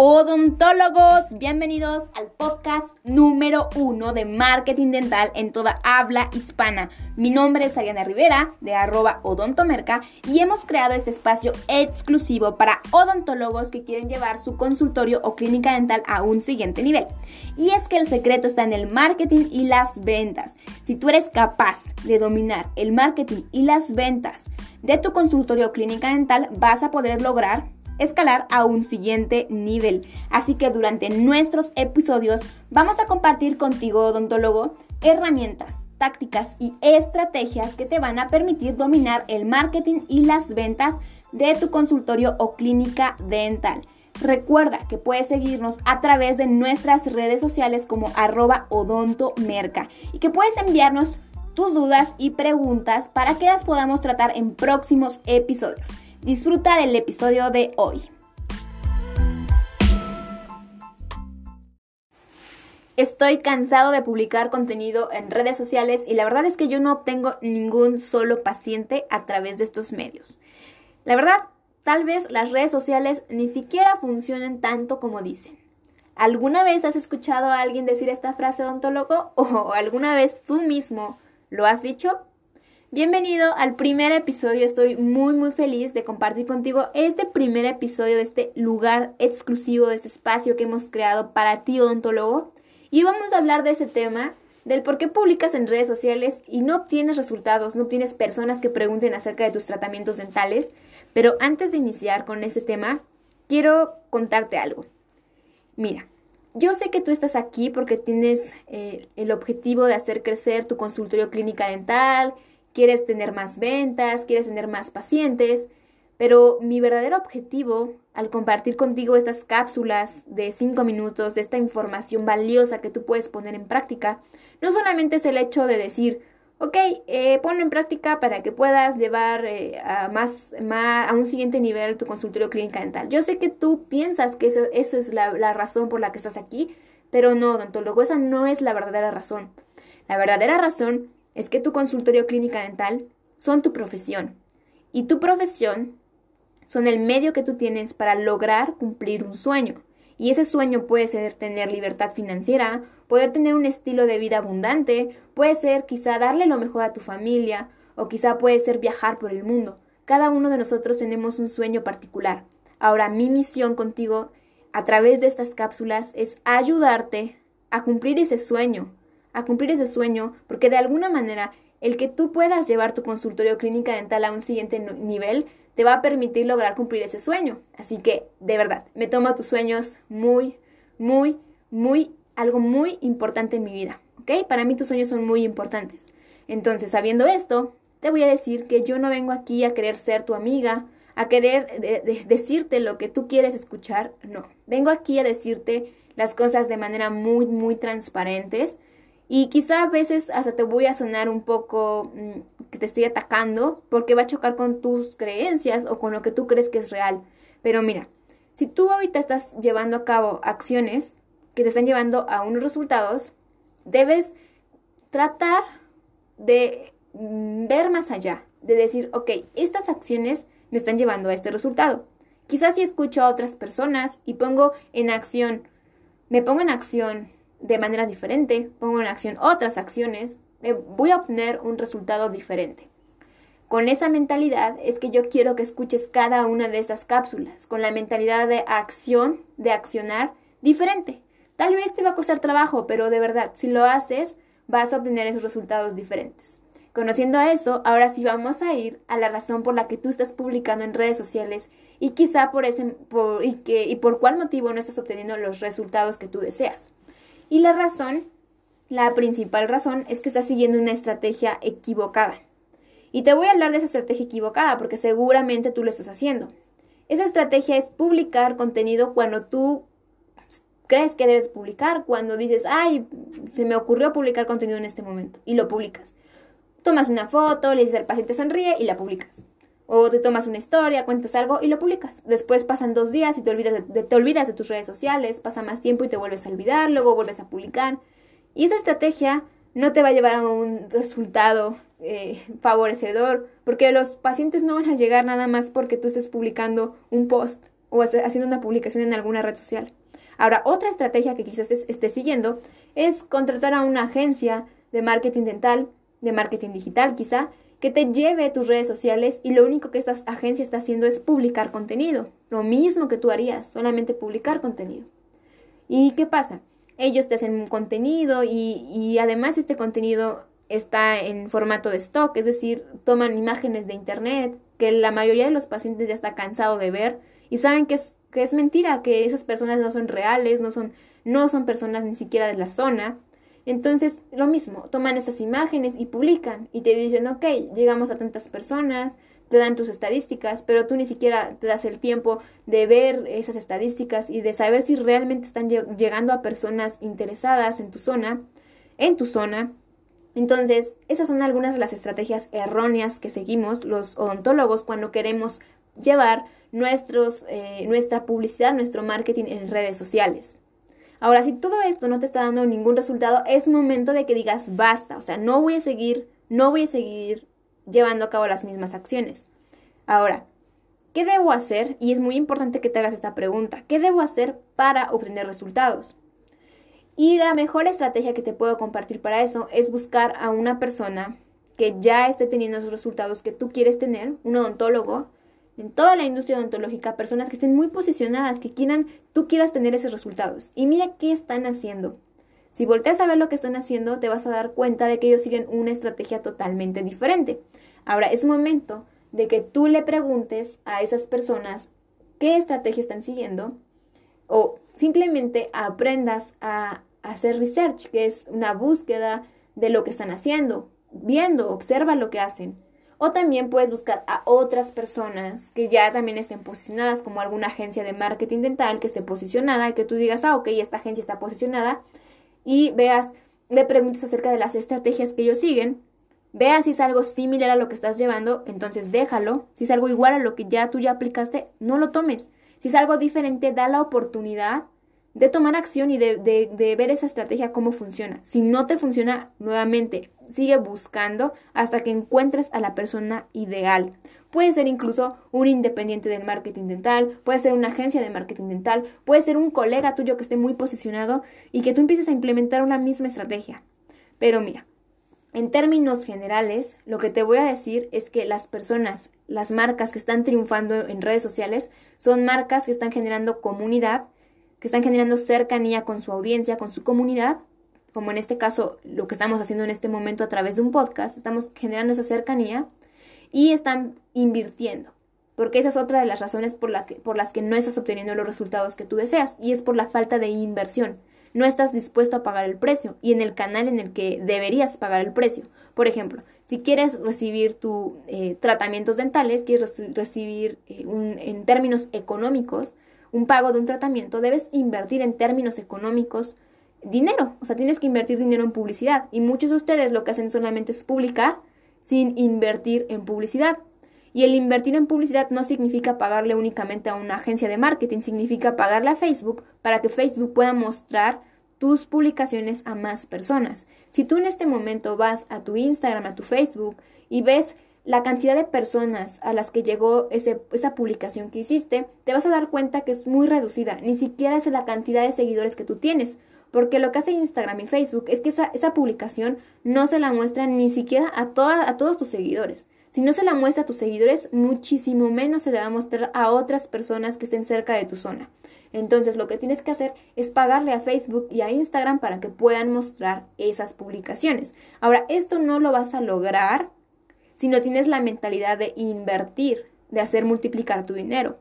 Odontólogos, bienvenidos al podcast número uno de marketing dental en toda habla hispana. Mi nombre es Ariana Rivera de arroba odontomerca y hemos creado este espacio exclusivo para odontólogos que quieren llevar su consultorio o clínica dental a un siguiente nivel. Y es que el secreto está en el marketing y las ventas. Si tú eres capaz de dominar el marketing y las ventas de tu consultorio o clínica dental, vas a poder lograr escalar a un siguiente nivel. Así que durante nuestros episodios vamos a compartir contigo, odontólogo, herramientas, tácticas y estrategias que te van a permitir dominar el marketing y las ventas de tu consultorio o clínica dental. Recuerda que puedes seguirnos a través de nuestras redes sociales como arroba odontomerca y que puedes enviarnos tus dudas y preguntas para que las podamos tratar en próximos episodios. Disfruta del episodio de hoy. Estoy cansado de publicar contenido en redes sociales y la verdad es que yo no obtengo ningún solo paciente a través de estos medios. La verdad, tal vez las redes sociales ni siquiera funcionen tanto como dicen. ¿Alguna vez has escuchado a alguien decir esta frase odontólogo o alguna vez tú mismo lo has dicho? Bienvenido al primer episodio, estoy muy muy feliz de compartir contigo este primer episodio de este lugar exclusivo, de este espacio que hemos creado para ti odontólogo. Y vamos a hablar de ese tema, del por qué publicas en redes sociales y no obtienes resultados, no obtienes personas que pregunten acerca de tus tratamientos dentales, pero antes de iniciar con ese tema, quiero contarte algo. Mira, yo sé que tú estás aquí porque tienes eh, el objetivo de hacer crecer tu consultorio clínica dental, quieres tener más ventas, quieres tener más pacientes, pero mi verdadero objetivo al compartir contigo estas cápsulas de 5 minutos, esta información valiosa que tú puedes poner en práctica, no solamente es el hecho de decir, ok, eh, ponlo en práctica para que puedas llevar eh, a, un siguiente nivel tu consultorio clínica dental. Yo sé que tú piensas que eso, es la, la razón por la que estás aquí, pero no, odontólogo, esa no es la verdadera razón. La verdadera razón es que tu consultorio clínica dental son tu profesión y tu profesión son el medio que tú tienes para lograr cumplir un sueño. Y ese sueño puede ser tener libertad financiera, poder tener un estilo de vida abundante, puede ser quizá darle lo mejor a tu familia o quizá puede ser viajar por el mundo. Cada uno de nosotros tenemos un sueño particular. Ahora mi misión contigo a través de estas cápsulas es ayudarte a cumplir ese sueño, a cumplir ese sueño, porque de alguna manera el que tú puedas llevar tu consultorio clínica dental a un siguiente nivel te va a permitir lograr cumplir ese sueño. Así que, de verdad, me tomo tus sueños muy, muy, muy, algo muy importante en mi vida. ¿Ok? Para mí tus sueños son muy importantes. Entonces, sabiendo esto, te voy a decir que yo no vengo aquí a querer ser tu amiga, a querer decirte lo que tú quieres escuchar. No, vengo aquí a decirte las cosas de manera muy, muy transparentes y quizá a veces hasta te voy a sonar un poco mm, que te estoy atacando porque va a chocar con tus creencias o con lo que tú crees que es real. Pero mira, si tú ahorita estás llevando a cabo acciones que te están llevando a unos resultados, debes tratar de mm, ver más allá, de decir, ok, estas acciones me están llevando a este resultado. Quizás si escucho a otras personas y pongo en acción, me pongo en acción de manera diferente, pongo en acción otras acciones, eh, voy a obtener un resultado diferente. Con esa mentalidad es que yo quiero que escuches cada una de estas cápsulas, con la mentalidad de acción, de accionar diferente. Tal vez te va a costar trabajo, pero de verdad, si lo haces, vas a obtener esos resultados diferentes. Conociendo eso, ahora sí vamos a ir a la razón por la que tú estás publicando en redes sociales y quizá por ese por, y, que, y por cuál motivo no estás obteniendo los resultados que tú deseas. Y la razón, la principal razón, es que estás siguiendo una estrategia equivocada. Y te voy a hablar de esa estrategia equivocada porque seguramente tú lo estás haciendo. Esa estrategia es publicar contenido cuando tú crees que debes publicar, cuando dices, ay, se me ocurrió publicar contenido en este momento y lo publicas. Tomas una foto, le dices al paciente sonríe y la publicas. O te tomas una historia, cuentas algo y lo publicas. Después pasan dos días y te olvidas de, te olvidas de tus redes sociales, pasa más tiempo y te vuelves a olvidar, luego vuelves a publicar. Y esa estrategia no te va a llevar a un resultado eh, favorecedor, porque los pacientes no van a llegar nada más porque tú estés publicando un post o haciendo una publicación en alguna red social. Ahora, otra estrategia que quizás estés siguiendo es contratar a una agencia de marketing dental, de marketing digital quizá, que te lleve a tus redes sociales y lo único que esta agencia está haciendo es publicar contenido. Lo mismo que tú harías, solamente publicar contenido. ¿Y qué pasa? Ellos te hacen un contenido y, y además este contenido está en formato de stock, es decir, toman imágenes de internet que la mayoría de los pacientes ya está cansado de ver y saben que es, que es mentira, que esas personas no son reales, no son, no son personas ni siquiera de la zona. Entonces, lo mismo, toman esas imágenes y publican y te dicen, ok, llegamos a tantas personas, te dan tus estadísticas, pero tú ni siquiera te das el tiempo de ver esas estadísticas y de saber si realmente están llegando a personas interesadas en tu zona, en tu zona, entonces, esas son algunas de las estrategias erróneas que seguimos los odontólogos cuando queremos llevar nuestros, eh, nuestra publicidad, nuestro marketing en redes sociales. Ahora, si todo esto no te está dando ningún resultado, es momento de que digas basta, o sea, no voy a seguir, no voy a seguir llevando a cabo las mismas acciones. Ahora, ¿qué debo hacer? Y es muy importante que te hagas esta pregunta. ¿Qué debo hacer para obtener resultados? Y la mejor estrategia que te puedo compartir para eso es buscar a una persona que ya esté teniendo esos resultados que tú quieres tener, un odontólogo, en toda la industria odontológica, personas que estén muy posicionadas, que quieran, tú quieras tener esos resultados. Y mira qué están haciendo. Si volteas a ver lo que están haciendo, te vas a dar cuenta de que ellos siguen una estrategia totalmente diferente. Ahora, es momento de que tú le preguntes a esas personas qué estrategia están siguiendo o simplemente aprendas a hacer research, que es una búsqueda de lo que están haciendo, viendo, observa lo que hacen. O también puedes buscar a otras personas que ya también estén posicionadas, como alguna agencia de marketing dental que esté posicionada y que tú digas, ah, ok, esta agencia está posicionada, y veas, le preguntes acerca de las estrategias que ellos siguen, veas si es algo similar a lo que estás llevando, entonces déjalo. Si es algo igual a lo que ya tú ya aplicaste, no lo tomes. Si es algo diferente, da la oportunidad de tomar acción y de, ver esa estrategia cómo funciona. Si no te funciona, nuevamente, sigue buscando hasta que encuentres a la persona ideal. Puede ser incluso un independiente del marketing dental, puede ser una agencia de marketing dental, puede ser un colega tuyo que esté muy posicionado y que tú empieces a implementar una misma estrategia. Pero mira, en términos generales, lo que te voy a decir es que las personas, las marcas que están triunfando en redes sociales, son marcas que están generando comunidad, que están generando cercanía con su audiencia, con su comunidad, como en este caso lo que estamos haciendo en este momento a través de un podcast, estamos generando esa cercanía y están invirtiendo, porque esa es otra de las razones por, la que, por las que no estás obteniendo los resultados que tú deseas y es por la falta de inversión. No estás dispuesto a pagar el precio y en el canal en el que deberías pagar el precio. Por ejemplo, si quieres recibir tus eh, tratamientos dentales, quieres recibir eh, en términos económicos, un pago de un tratamiento, debes invertir en términos económicos dinero. O sea, tienes que invertir dinero en publicidad. Y muchos de ustedes lo que hacen solamente es publicar sin invertir en publicidad. Y el invertir en publicidad no significa pagarle únicamente a una agencia de marketing, significa pagarle a Facebook para que Facebook pueda mostrar tus publicaciones a más personas. Si tú en este momento vas a tu Instagram, a tu Facebook y ves la cantidad de personas a las que llegó ese, esa publicación que hiciste, te vas a dar cuenta que es muy reducida, ni siquiera es la cantidad de seguidores que tú tienes, porque lo que hace Instagram y Facebook es que esa, esa publicación no se la muestra ni siquiera a, a todos tus seguidores. Si no se la muestra a tus seguidores, muchísimo menos se le va a mostrar a otras personas que estén cerca de tu zona. Entonces lo que tienes que hacer es pagarle a Facebook y a Instagram para que puedan mostrar esas publicaciones. Ahora, esto no lo vas a lograr si no tienes la mentalidad de invertir, de hacer multiplicar tu dinero.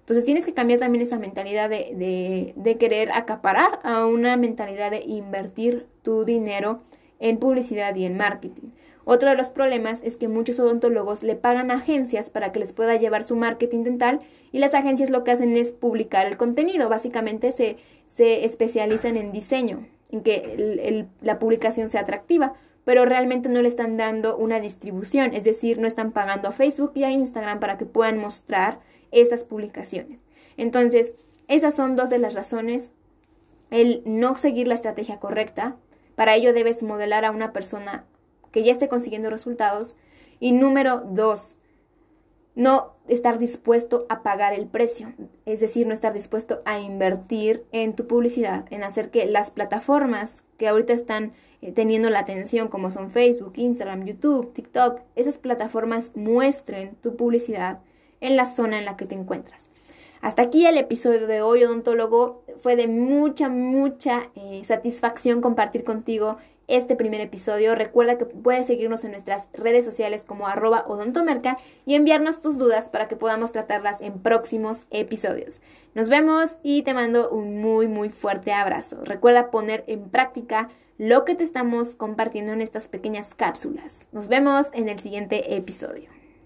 Entonces tienes que cambiar también esa mentalidad de, de, querer acaparar a una mentalidad de invertir tu dinero en publicidad y en marketing. Otro de los problemas es que muchos odontólogos le pagan a agencias para que les pueda llevar su marketing dental y las agencias lo que hacen es publicar el contenido. Básicamente se, se especializan en diseño, en que la publicación sea atractiva pero realmente no le están dando una distribución, es decir, no están pagando a Facebook y a Instagram para que puedan mostrar esas publicaciones. Entonces, esas son dos de las razones. El no seguir la estrategia correcta, para ello debes modelar a una persona que ya esté consiguiendo resultados. Y número dos, no estar dispuesto a pagar el precio, es decir, no estar dispuesto a invertir en tu publicidad, en hacer que las plataformas que ahorita están eh, teniendo la atención, como son Facebook, Instagram, YouTube, TikTok, esas plataformas muestren tu publicidad en la zona en la que te encuentras. Hasta aquí el episodio de hoy, odontólogo. Fue de mucha, mucha eh, satisfacción compartir contigo este primer episodio. Recuerda que puedes seguirnos en nuestras redes sociales como arroba odontomerca y enviarnos tus dudas para que podamos tratarlas en próximos episodios. Nos vemos y te mando un muy muy fuerte abrazo. Recuerda poner en práctica lo que te estamos compartiendo en estas pequeñas cápsulas. Nos vemos en el siguiente episodio.